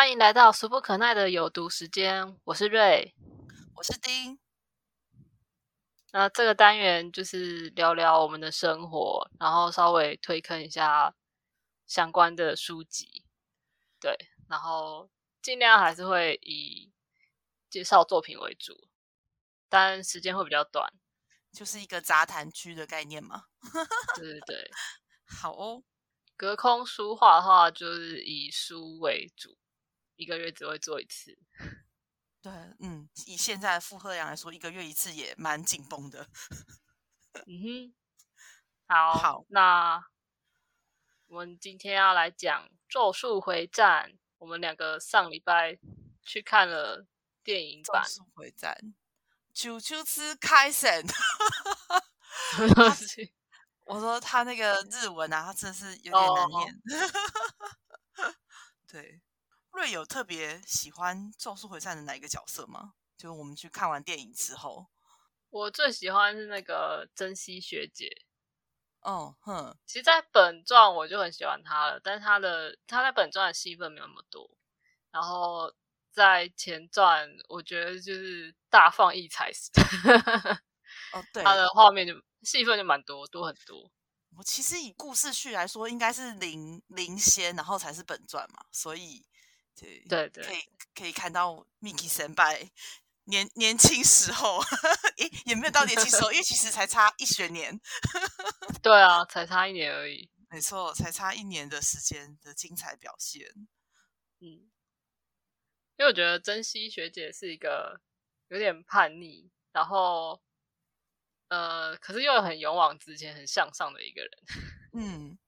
欢迎来到俗不可耐的有毒时间，我是瑞。我是丁。那这个单元就是聊聊我们的生活，然后稍微推坑一下相关的书籍，对，然后尽量还是会以介绍作品为主，但时间会比较短，就是一个杂谈区的概念嘛。对对对，好哦。隔空书画的话，就是以书为主，一个月只会做一次。对，嗯，以现在的负荷量来说，一个月一次也蛮紧绷的。嗯哼，好，好，那我们今天要来讲《咒术回战》。我们两个上礼拜去看了电影版《咒术回战》，九九次开神。我说他那个日文啊，他真的是有点难念。对。瑞有特别喜欢《咒术回战》的哪一个角色吗？就是我们去看完电影之后，我最喜欢是那个珍惜学姐。哦，哼，其实，在本传我就很喜欢她了，但是她的她在本传的戏份没有那么多。然后在前传，我觉得就是大放异彩。哦，对，她的画面就戏份就蛮多，多很多。我其实以故事序来说，应该是灵灵先，然后才是本传嘛，所以。对对，可以可以看到 Miki 神拜年年轻时候，也也没有到年轻时候，因为其实才差一学年。对啊，才差一年而已。没错，才差一年的时间的精彩表现。嗯，因为我觉得珍惜学姐是一个有点叛逆，然后呃，可是又很勇往直前、很向上的一个人。嗯，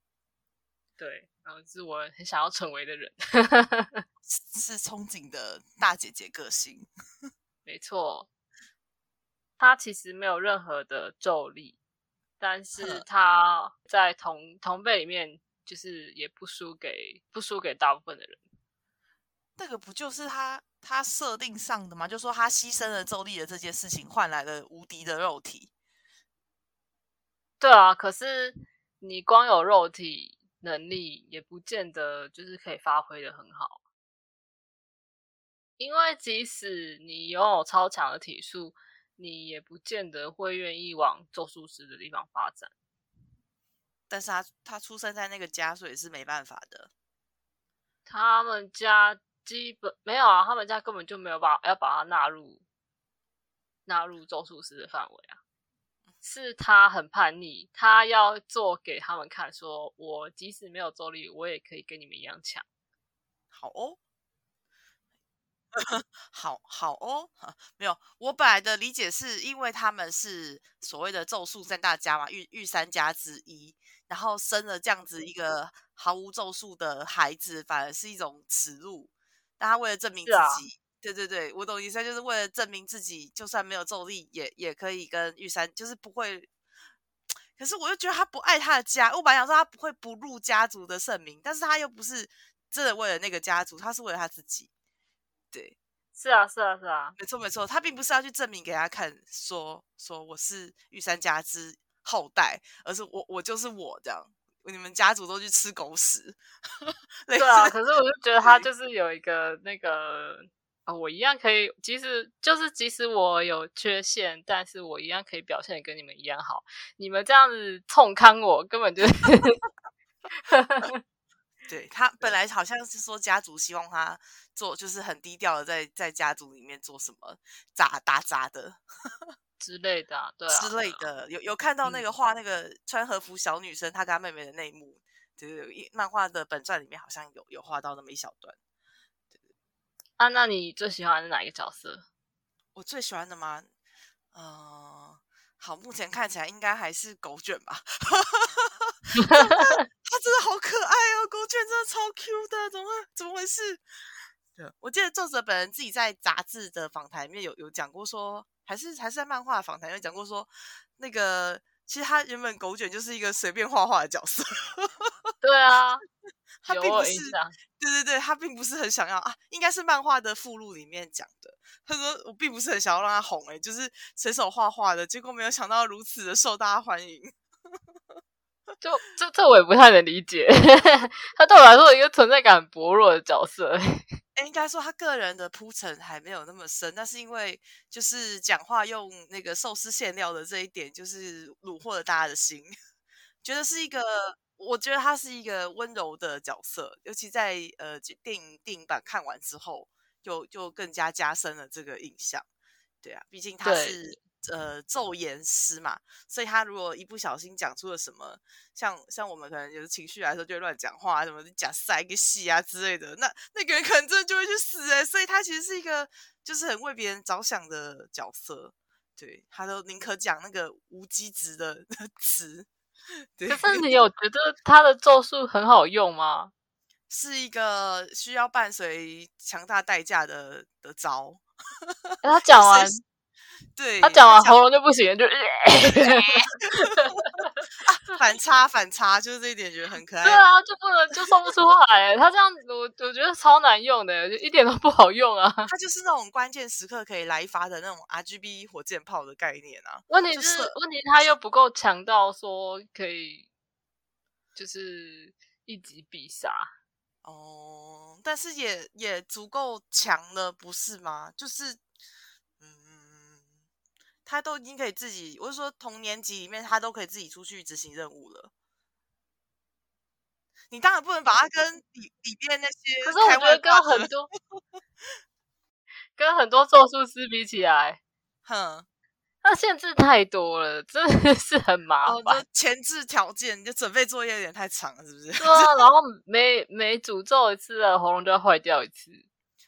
对。然后是我很想要成为的人，是憧憬的大姐姐个性，没错。她其实没有任何的咒力，但是她在同同辈里面，就是也不输给不输给大部分的人。那个不就是他他设定上的吗？就说他牺牲了咒力的这件事情，换来了无敌的肉体。对啊，可是你光有肉体。能力也不见得就是可以发挥的很好，因为即使你拥有超强的体术，你也不见得会愿意往咒术师的地方发展。但是他他出生在那个家，所以是没办法的。他们家基本没有啊，他们家根本就没有把要把他纳入纳入咒术师的范围啊。是他很叛逆，他要做给他们看，说我即使没有咒力，我也可以跟你们一样强。好哦，好好哦，没有，我本来的理解是因为他们是所谓的咒术三大家嘛，御御三家之一，然后生了这样子一个毫无咒术的孩子，反而是一种耻辱。但他为了证明自己。对对对，我懂意思，就是为了证明自己，就算没有咒力，也也可以跟玉山，就是不会。可是我又觉得他不爱他的家，我本来想说他不会不入家族的盛名，但是他又不是真的为了那个家族，他是为了他自己。对，是啊，是啊，是啊，没错没错，他并不是要去证明给他看，说说我是玉山家之后代，而是我我就是我这样，你们家族都去吃狗屎。对啊，可是我就觉得他就是有一个那个。啊，我一样可以，即使就是即使我有缺陷，但是我一样可以表现的跟你们一样好。你们这样子冲康我，根本就 是，对他本来好像是说家族希望他做，就是很低调的在在家族里面做什么杂打杂的 之类的，对之类的。有有看到那个画那个穿和服小女生她跟她妹妹的内幕，就是漫画的本传里面好像有有画到那么一小段。啊，那你最喜欢的哪一个角色？我最喜欢的吗？呃，好，目前看起来应该还是狗卷吧。他真的好可爱哦，狗卷真的超 Q 的，怎么怎么回事？对，我记得作者本人自己在杂志的访谈里面有有讲过，说还是还是在漫画访谈有讲过，说那个其实他原本狗卷就是一个随便画画的角色。对啊。他并不是，对对对，他并不是很想要啊，应该是漫画的附录里面讲的。他说我并不是很想要让他红，哎，就是随手画画的，结果没有想到如此的受大家欢迎。就这这我也不太能理解，他对我来说一个存在感薄弱的角色。应该说他个人的铺陈还没有那么深，但是因为就是讲话用那个寿司馅料的这一点，就是虏获了大家的心，觉得是一个，我觉得他是一个温柔的角色，尤其在呃电影电影版看完之后，就就更加加深了这个印象。对啊，毕竟他是。呃，咒言师嘛，所以他如果一不小心讲出了什么，像像我们可能有情绪来说就会乱讲话，什么讲塞个戏啊之类的，那那个人可能真的就会去死哎。所以他其实是一个就是很为别人着想的角色，对他都宁可讲那个无机质的 词。可是你有觉得他的咒术很好用吗？是一个需要伴随强大代价的的招。他讲 完。对他讲完喉咙就不行，就 反差反差，就是这一点觉得很可爱。对啊，就不能就说不出话来。他这样子，我我觉得超难用的，就一点都不好用啊。他就是那种关键时刻可以来一发的那种 R G B 火箭炮的概念啊。问题是问题，他又不够强到说可以就是一击必杀。哦，但是也也足够强了，不是吗？就是。他都已经可以自己，我是说同年级里面，他都可以自己出去执行任务了。你当然不能把他跟里里面那些，可是我觉得跟很多 跟很多咒术师比起来，哼，那限制太多了，真的是很麻烦。前置条件，你就准备作业有点太长了，是不是？对啊，然后每每诅咒一次，喉咙就要坏掉一次，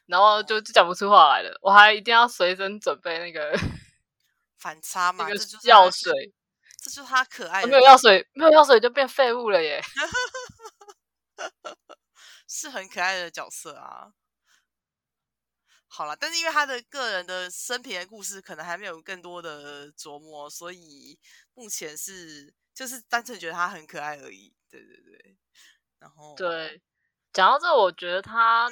然后就就讲不出话来了。我还一定要随身准备那个。反差嘛，这就是药水，这就是他可爱。没有药水，没有药水就变废物了耶。是很可爱的角色啊。好了，但是因为他的个人的生平的故事可能还没有更多的琢磨，所以目前是就是单纯觉得他很可爱而已。对对对。然后对，讲到这，我觉得他。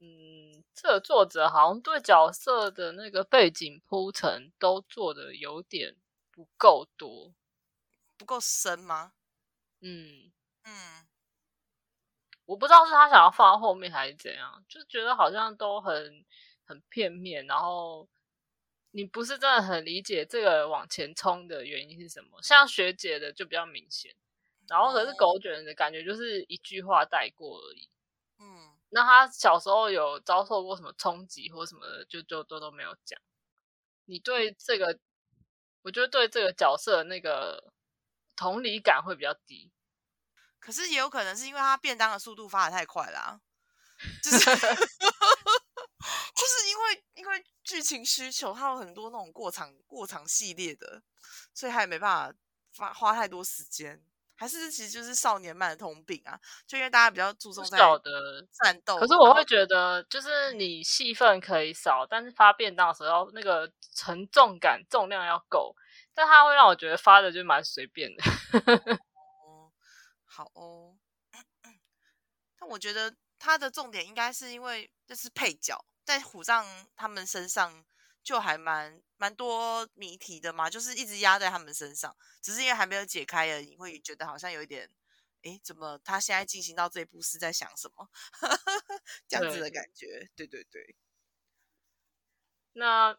嗯，这个作者好像对角色的那个背景铺陈都做的有点不够多，不够深吗？嗯嗯，我不知道是他想要放到后面还是怎样，就觉得好像都很很片面，然后你不是真的很理解这个往前冲的原因是什么。像学姐的就比较明显，然后可是狗卷的感觉就是一句话带过而已。嗯。那他小时候有遭受过什么冲击或什么的，就就都都没有讲。你对这个，我觉得对这个角色那个同理感会比较低。可是也有可能是因为他便当的速度发的太快了，就是，就是因为因为剧情需求，他有很多那种过场过场系列的，所以他也没办法花花太多时间。还是其实就是少年漫的通病啊，就因为大家比较注重在的战斗。可是我会觉得，就是你戏份可以少，但是发便当的时候那个沉重感、重量要够，但它会让我觉得发的就蛮随便的。哦，好哦。但我觉得它的重点应该是因为这是配角，在虎杖他们身上。就还蛮蛮多谜题的嘛，就是一直压在他们身上，只是因为还没有解开而已，会觉得好像有一点，哎，怎么他现在进行到这一步是在想什么？这样子的感觉，对对对。那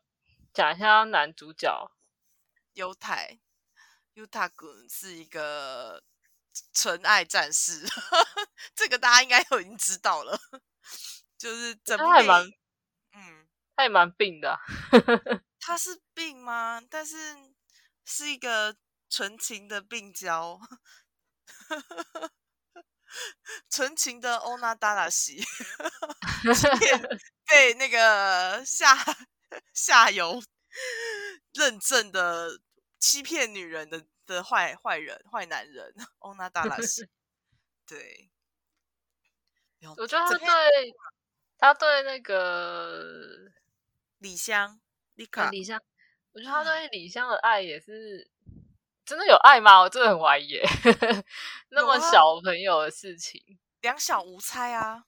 讲一下男主角犹太，犹太君是一个纯爱战士，这个大家应该都已经知道了，就是整部电影。他也蛮病的，他是病吗？但是是一个纯情的病娇，纯情的欧娜达拉西，被那个下下游认证的欺骗女人的的坏坏人坏男人欧娜达拉西，对，我觉得他对他对那个。李湘，李卡，李湘，我觉得他对李湘的爱也是真的有爱吗？我真的很怀疑，那么小朋友的事情，两小无猜啊，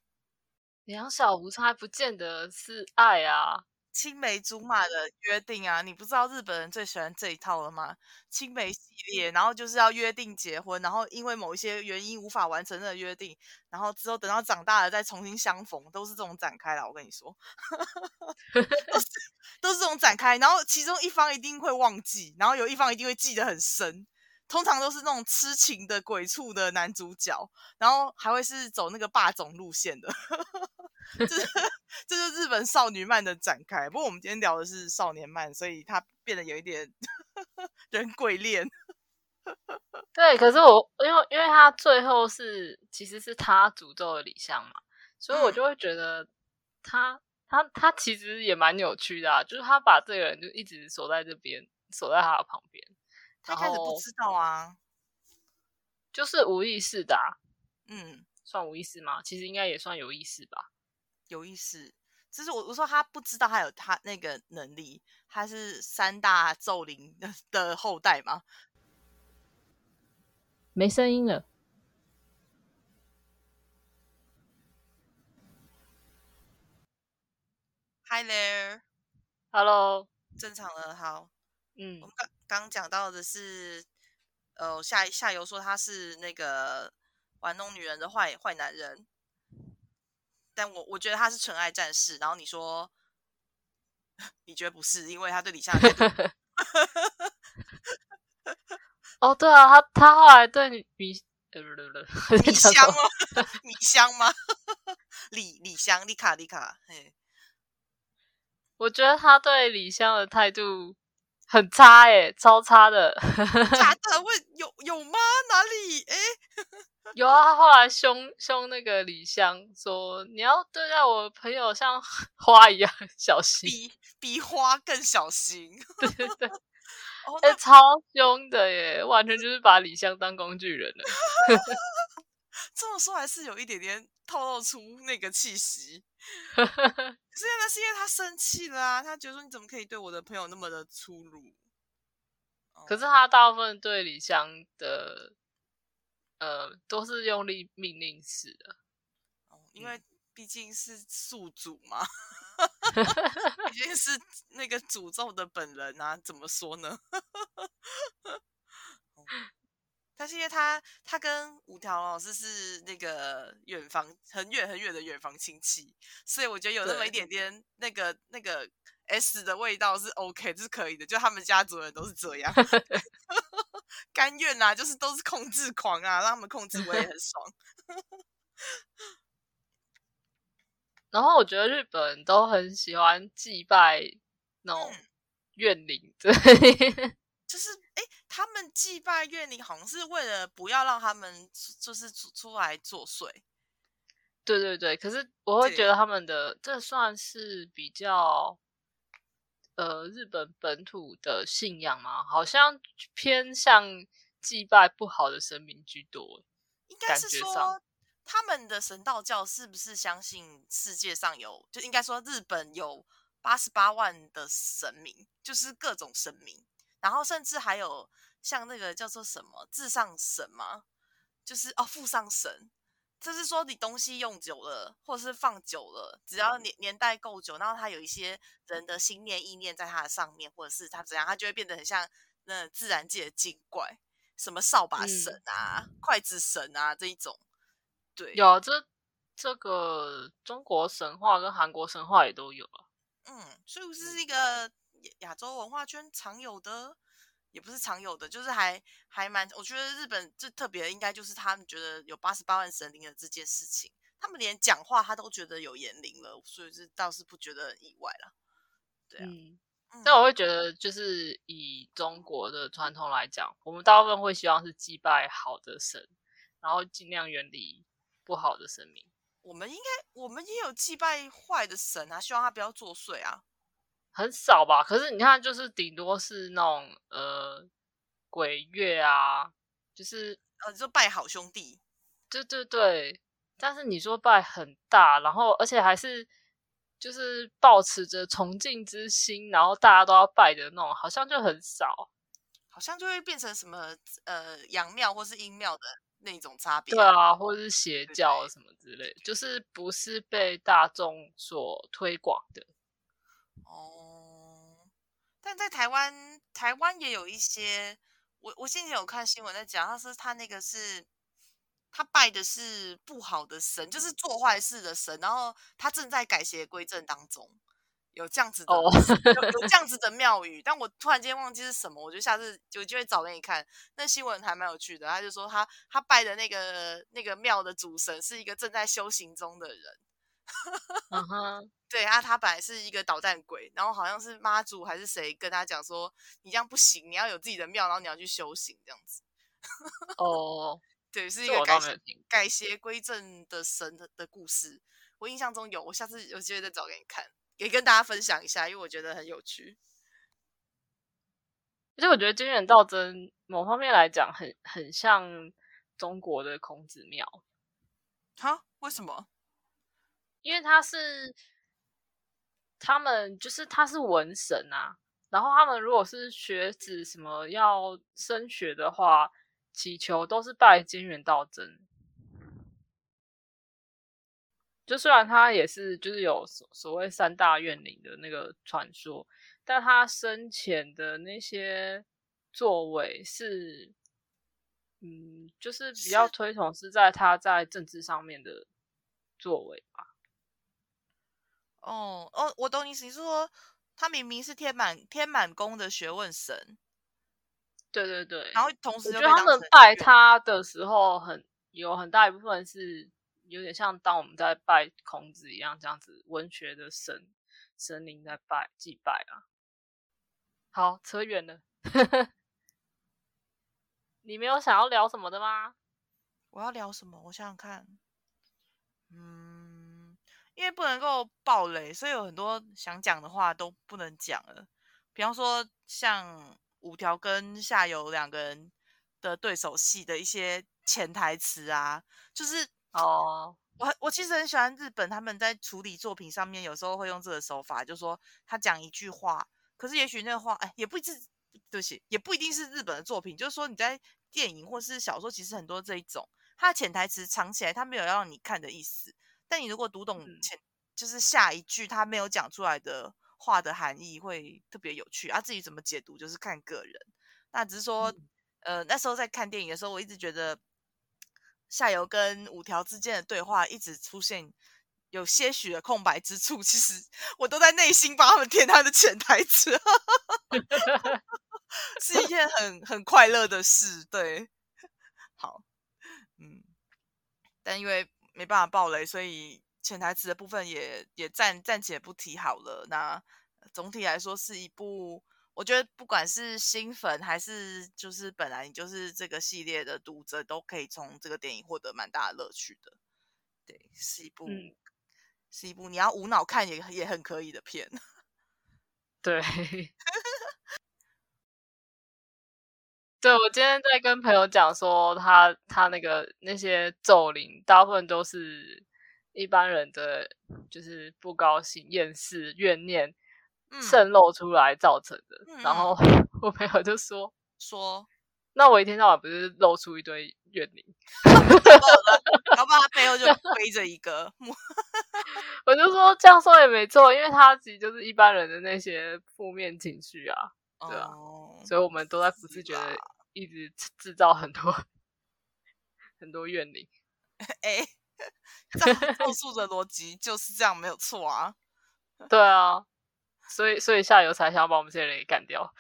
两小无猜不见得是爱啊。青梅竹马的约定啊，你不知道日本人最喜欢这一套了吗？青梅系列，然后就是要约定结婚，然后因为某一些原因无法完成的约定，然后之后等到长大了再重新相逢，都是这种展开了。我跟你说，都是都是这种展开，然后其中一方一定会忘记，然后有一方一定会记得很深。通常都是那种痴情的鬼畜的男主角，然后还会是走那个霸总路线的，这是这就是日本少女漫的展开。不过我们今天聊的是少年漫，所以它变得有一点 人鬼恋。对，可是我因为因为他最后是其实是他诅咒了李湘嘛，所以我就会觉得他他他其实也蛮有趣的，就是他把这个人就一直锁在这边，锁在他的旁边。他开始不知道啊，就是无意识的，嗯，算无意识吗？其实应该也算有意识吧，有意识。就是我我说他不知道他有他那个能力，他是三大咒灵的后代吗？没声音了。Hi there，Hello，正常了，好，嗯，我们刚。刚讲到的是，呃，下下游说他是那个玩弄女人的坏坏男人，但我我觉得他是纯爱战士。然后你说，你觉得不是，因为他对李湘的态度。哦，对啊，他他后来对米呃不不不米香吗？米香吗？李李香丽卡丽卡，嘿，我觉得他对李香的态度。很差哎，超差的。假的？问有有吗？哪里？哎，有啊。他后来凶凶那个李湘，说你要对待我朋友像 花一样小心，比比花更小心。对对对，哎，超凶的耶，完全就是把李湘当工具人了。这么说还是有一点点透露出那个气息。可是那是因为他生气了啊，他觉得说你怎么可以对我的朋友那么的粗鲁？可是他大部分对李湘的，呃，都是用力命令式的。哦，因为毕竟是宿主嘛，毕竟是那个诅咒的本人啊，怎么说呢？但是因为他他跟五条老师是那个远房很远很远的远房亲戚，所以我觉得有那么一点点那个那个 S 的味道是 OK，这是可以的。就他们家族人都是这样，甘愿啊，就是都是控制狂啊，让他们控制我也很爽。然后我觉得日本都很喜欢祭拜那种怨灵，对。就是，哎，他们祭拜怨灵，好像是为了不要让他们就是出出来作祟。对对对，可是我会觉得他们的这算是比较，呃，日本本土的信仰嘛？好像偏向祭拜不好的神明居多。应该是说，他们的神道教是不是相信世界上有？就应该说，日本有八十八万的神明，就是各种神明。然后甚至还有像那个叫做什么至上神吗？就是哦，附上神，就是说你东西用久了，或者是放久了，只要年年代够久，然后它有一些人的心念意念在它的上面，或者是它怎样，它就会变得很像那自然界的精怪，什么扫把神啊、筷子神啊这一种。对，有这这个中国神话跟韩国神话也都有啊。嗯，所以这是一个。亚洲文化圈常有的，也不是常有的，就是还还蛮。我觉得日本最特别的，应该就是他们觉得有八十八万神灵的这件事情，他们连讲话他都觉得有言灵了，所以这倒是不觉得很意外了。对啊，但我会觉得，就是以中国的传统来讲，我们大部分会希望是祭拜好的神，然后尽量远离不好的神明。我们应该，我们也有祭拜坏的神啊，希望他不要作祟啊。很少吧，可是你看，就是顶多是那种呃鬼月啊，就是呃，就拜好兄弟，对对对。但是你说拜很大，然后而且还是就是保持着崇敬之心，然后大家都要拜的那种，好像就很少，好像就会变成什么呃阳庙或是阴庙的那种差别，对啊，或者是邪教什么之类，就是不是被大众所推广的。哦，但在台湾，台湾也有一些，我我先前有看新闻在讲，他说他那个是，他拜的是不好的神，就是做坏事的神，然后他正在改邪归正当中，有这样子的，哦，有有这样子的庙宇，但我突然间忘记是什么，我就下次有机会找给你看。那新闻还蛮有趣的，他就说他他拜的那个那个庙的主神是一个正在修行中的人。嗯哼，对啊，他本来是一个捣蛋鬼，然后好像是妈祖还是谁跟他讲说，你这样不行，你要有自己的庙，然后你要去修行这样子。哦，对，是一个改。改邪归正的神的的故事。我印象中有，我下次有机会再找给你看，也跟大家分享一下，因为我觉得很有趣。而且我觉得金元道真某方面来讲很很像中国的孔子庙，哈？为什么？因为他是他们就是他是文神啊，然后他们如果是学子什么要升学的话，祈求都是拜金元道真。就虽然他也是就是有所所谓三大怨灵的那个传说，但他生前的那些作为是，嗯，就是比较推崇是在他在政治上面的作为吧。哦哦，我懂你意思，你是说他明明是天满天满宫的学问神，对对对，然后同时我觉得他们拜他的时候很有很大一部分是有点像当我们在拜孔子一样，这样子文学的神神灵在拜祭拜啊。好，扯远了。你没有想要聊什么的吗？我要聊什么？我想想看。嗯，因为不能够暴雷，所以有很多想讲的话都不能讲了。比方说，像五条跟下油两个人的对手戏的一些潜台词啊，就是哦，我我其实很喜欢日本他们在处理作品上面，有时候会用这个手法，就说他讲一句话，可是也许那个话，哎，也不一定，对不起，也不一定是日本的作品，就是说你在电影或是小说，其实很多这一种，它的潜台词藏起来，它没有要让你看的意思，但你如果读懂嗯前，就是下一句他没有讲出来的话的含义，会特别有趣啊。自己怎么解读，就是看个人。那只是说，嗯呃，那时候在看电影的时候，我一直觉得夏油跟五条之间的对话一直出现有些许的空白之处，其实我都在内心帮他们填他的潜台词，是一件很很快乐的事。对，好，嗯，但因为没办法爆雷，所以潜台词的部分也也暂暂且不提好了。那总体来说是一部，我觉得不管是新粉还是就是本来你就是这个系列的读者，都可以从这个电影获得蛮大的乐趣的。对，是一部、嗯是一部你要无脑看也也很可以的片。对，对我今天在跟朋友讲说他，他那个那些咒灵，大部分都是一般人的，就是不高兴、厌世、怨念嗯，渗漏出来造成的。嗯然后 我朋友就说 说，：“那我一天到晚不是露出一堆怨灵？” 搞不好他背后就背着一个木我就说这样说也没错，因为他其实就是一般人的那些负面情绪啊，对啊哦，所以我们都在不自是觉的一直制制造很多 很多怨灵。哎，这样咒术的逻辑就是这样，没有错啊。对啊，所以所以下游才想要把我们这些人给干掉。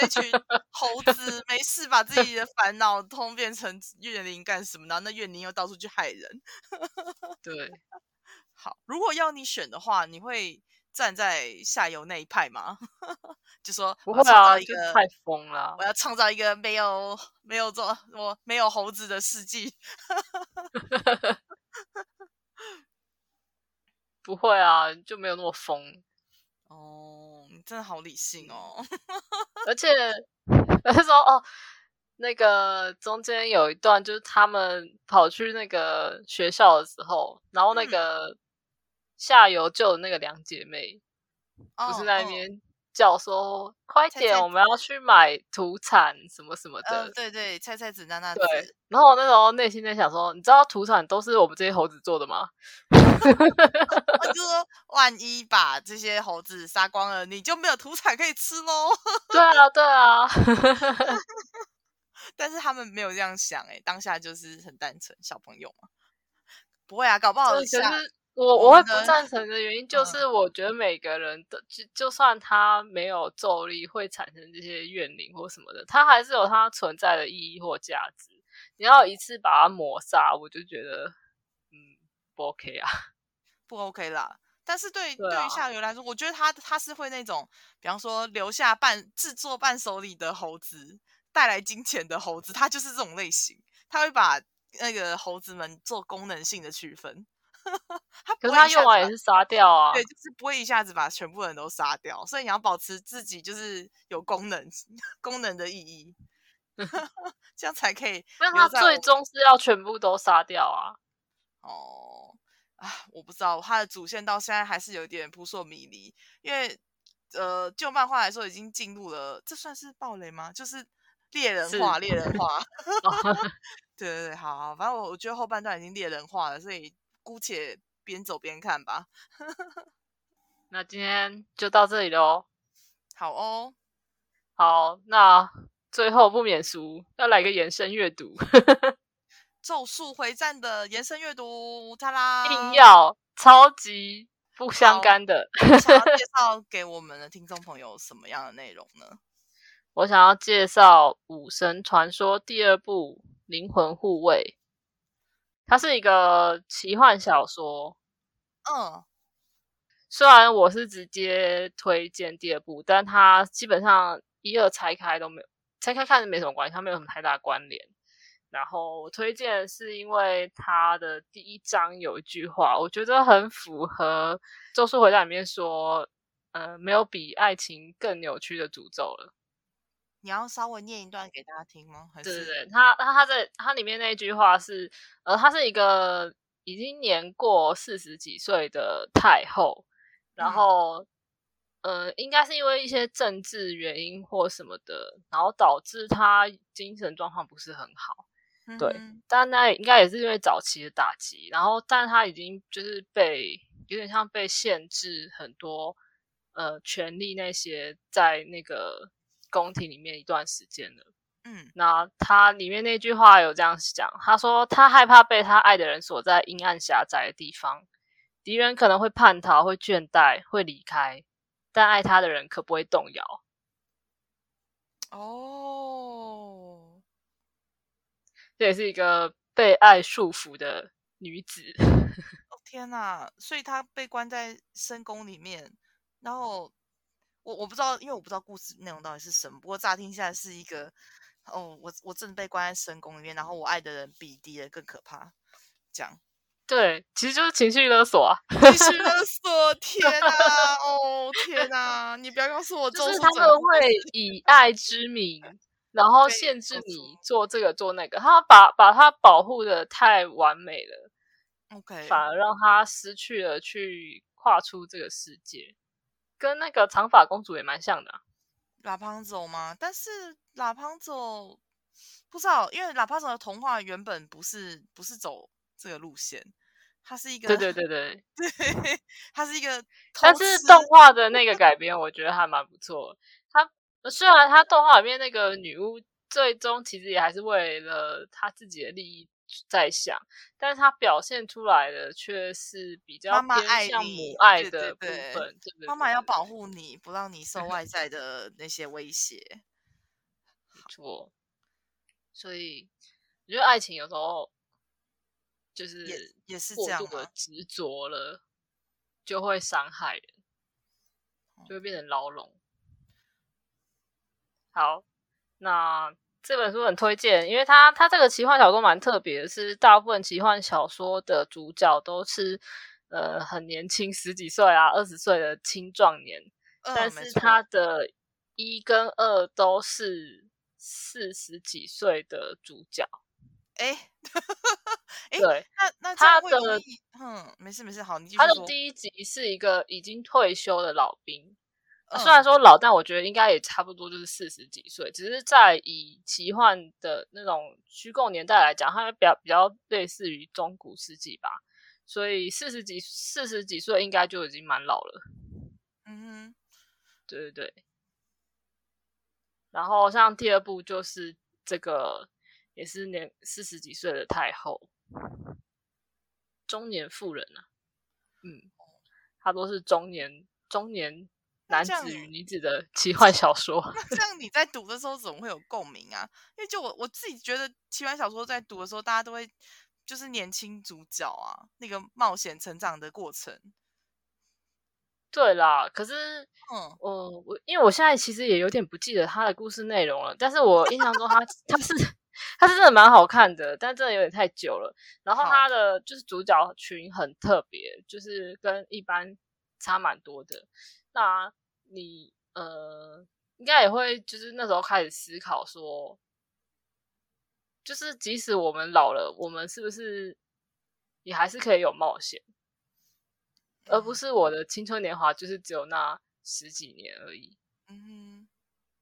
那群猴 子没事把自己的烦恼通变成怨灵干什么呢？那怨灵又到处去害人。对，好，如果要你选的话，你会站在下游那一派吗？就说不会啊，一个，太疯了啊我。要创造一个没有没有做我没有猴子的世纪。不会啊，就没有那么疯。哦，你真的好理性哦。而且他就说哦，那个中间有一段就是他们跑去那个学校的时候，然后那嗯个下游救的那个两姐妹，不是那边叫说、快点，我们要去买土产什么什么的。呃，对对，菜菜子娜娜子，对，然后我那时候内心在想说，你知道土产都是我们这些猴子做的吗？就说万一把这些猴子杀光了，你就没有土产可以吃喽。对啊，对啊。但是他们没有这样想，哎，当下就是很单纯，小朋友嘛，不会啊，搞不好。可是我我会不赞成的原因，就是我觉得每个人的，就就算他没有咒力，会产生这些怨灵或什么的，他还是有他存在的意义或价值。你要一次把它抹杀，我就觉得，嗯，不 OK 啊，不 OK 啦。但是对对于下游来说，我觉得他他是会那种，比方说留下伴制作伴手礼的猴子。带来金钱的猴子，他就是这种类型，他会把那个猴子们做功能性的区分。可是他用完也是杀掉啊，对，就是不会一下子把全部人都杀掉，所以你要保持自己就是有功能 功能的意义，这样才可以。那他最终是要全部都杀掉啊？哦，啊，我不知道，他的主线到现在还是有点扑朔迷离，因为呃，就漫画来说，已经进入了，这算是暴雷吗？就是。猎人化，猎人化，对对对，好，好，反正我我觉得后半段已经猎人化了，所以姑且边走边看吧。那今天就到这里喽。好哦，好，那最后不免俗，要来个延伸阅读，《咒术回战》的延伸阅读，他啦，硬要超级不相干的，想要介 绍给我们的听众朋友什么样的内容呢？我想要介绍《武神传说》第二部《灵魂护卫》，它是一个奇幻小说。嗯，虽然我是直接推荐第二部，但它基本上一二拆开都没有，拆开看是没什么关系，它没有什么太大关联。然后我推荐是因为它的第一章有一句话，我觉得很符合《咒术回战》里面说：“呃，没有比爱情更扭曲的诅咒了。”你要稍微念一段给大家听吗？对对对，他他他在他里面那句话是，呃，他是一个已经年过四十几岁的太后，然后，呃，应该是因为一些政治原因或什么的，然后导致他精神状况不是很好，对，但那应该也是因为早期的打击，然后，但他已经就是被有点像被限制很多，呃，权利那些在那个。宫廷里面一段时间了，嗯，那他里面那句话有这样讲，他说他害怕被他爱的人锁在阴暗狭窄的地方，敌人可能会叛逃、会倦怠、会离开，但爱他的人可不会动摇。哦，这也是一个被爱束缚的女子。哦天哪！所以她被关在深宫里面，然后。我我不知道，因为我不知道故事内容到底是什么。不过乍听下来是一个，哦，我我正被关在深宫里面，然后我爱的人比敌人更可怕，这样。对，其实就是情绪勒索啊！情绪勒索，天哪！哦，天哪！你不要告诉我，就是他们会以爱之名，然后限制你做这个做那个，他把把他保护的太完美了，OK，反而让他失去了去跨出这个世界。跟那个长发公主也蛮像的，拉胖走吗？但是拉胖走不知道，因为拉胖走的童话原本不是不是走这个路线，它是一个对对对对 对，它是一个，但是动画的那个改编，我觉得还蛮不错。它虽然它动画里面那个女巫最终其实也还是为了他自己的利益。在想，但是他表现出来的却是比较偏向母爱的部分。妈妈要保护你，不让你受外在的那些威胁。没错，所以我觉得爱情有时候就是也也是这样的执着了，就会伤害人，就会变成牢笼。好，那。这本书很推荐，因为它它这个奇幻小说蛮特别的，是大部分奇幻小说的主角都是呃很年轻，十几岁啊、二十岁的青壮年，但是它的一跟二都是四十几岁的主角。哎，对，那那他的嗯，没事没事，好，你他的第一集是一个已经退休的老兵。虽然说老，但我觉得应该也差不多就是四十几岁，只是在以奇幻的那种虚构年代来讲，它比较比较类似于中古世纪吧。所以四十几四十几岁应该就已经蛮老了。嗯哼，对对对。然后像第二部就是这个，也是年四十几岁的太后，中年妇人啊。嗯，她都是中年中年男子与女子的奇幻小说。那这样你在读的时候怎么会有共鸣啊？因为就我我自己觉得奇幻小说在读的时候，大家都会就是年轻主角啊，那个冒险成长的过程。对啦，可是，嗯，我我因为我现在其实也有点不记得他的故事内容了，但是我印象中他他是他是真的蛮好看的，但真的有点太久了。然后他的就是主角群很特别，就是跟一般差蛮多的。那你呃，应该也会就是那时候开始思考说，就是即使我们老了，我们是不是也还是可以有冒险？而不是我的青春年华，就是只有那十几年而已。嗯，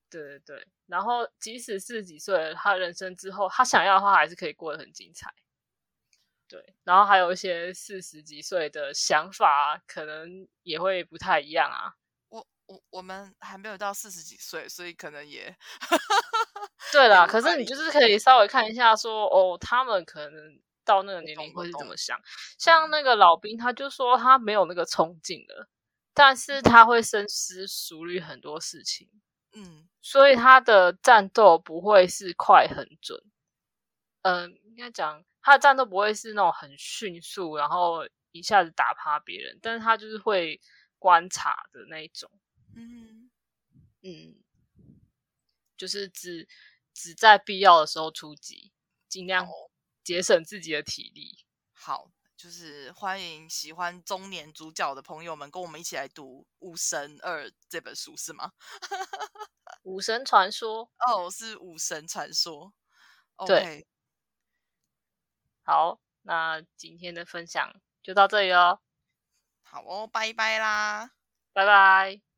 对对对。然后，即使四十几岁，他人生之后，他想要的话，还是可以过得很精彩。对。然后还有一些四十几岁的想法，可能也会不太一样啊。我我我们还没有到四十几岁，所以可能也对啦。可是你就是可以稍微看一下，说哦，他们可能。到那个年龄会是怎么想？像那个老兵，他就说他没有那个冲劲了，但是他会深思熟虑很多事情，嗯，所以他的战斗不会是快很准，嗯，应该讲他的战斗不会是那种很迅速，然后一下子打趴别人，但是他就是会观察的那一种，嗯嗯，就是只只在必要的时候出击，尽量。节省自己的体力。好，就是欢迎喜欢中年主角的朋友们跟我们一起来读《武神二》这本书，是吗？武神传说哦，是武神传说。对，好，那今天的分享就到这里喽。好哦，拜拜啦，拜拜。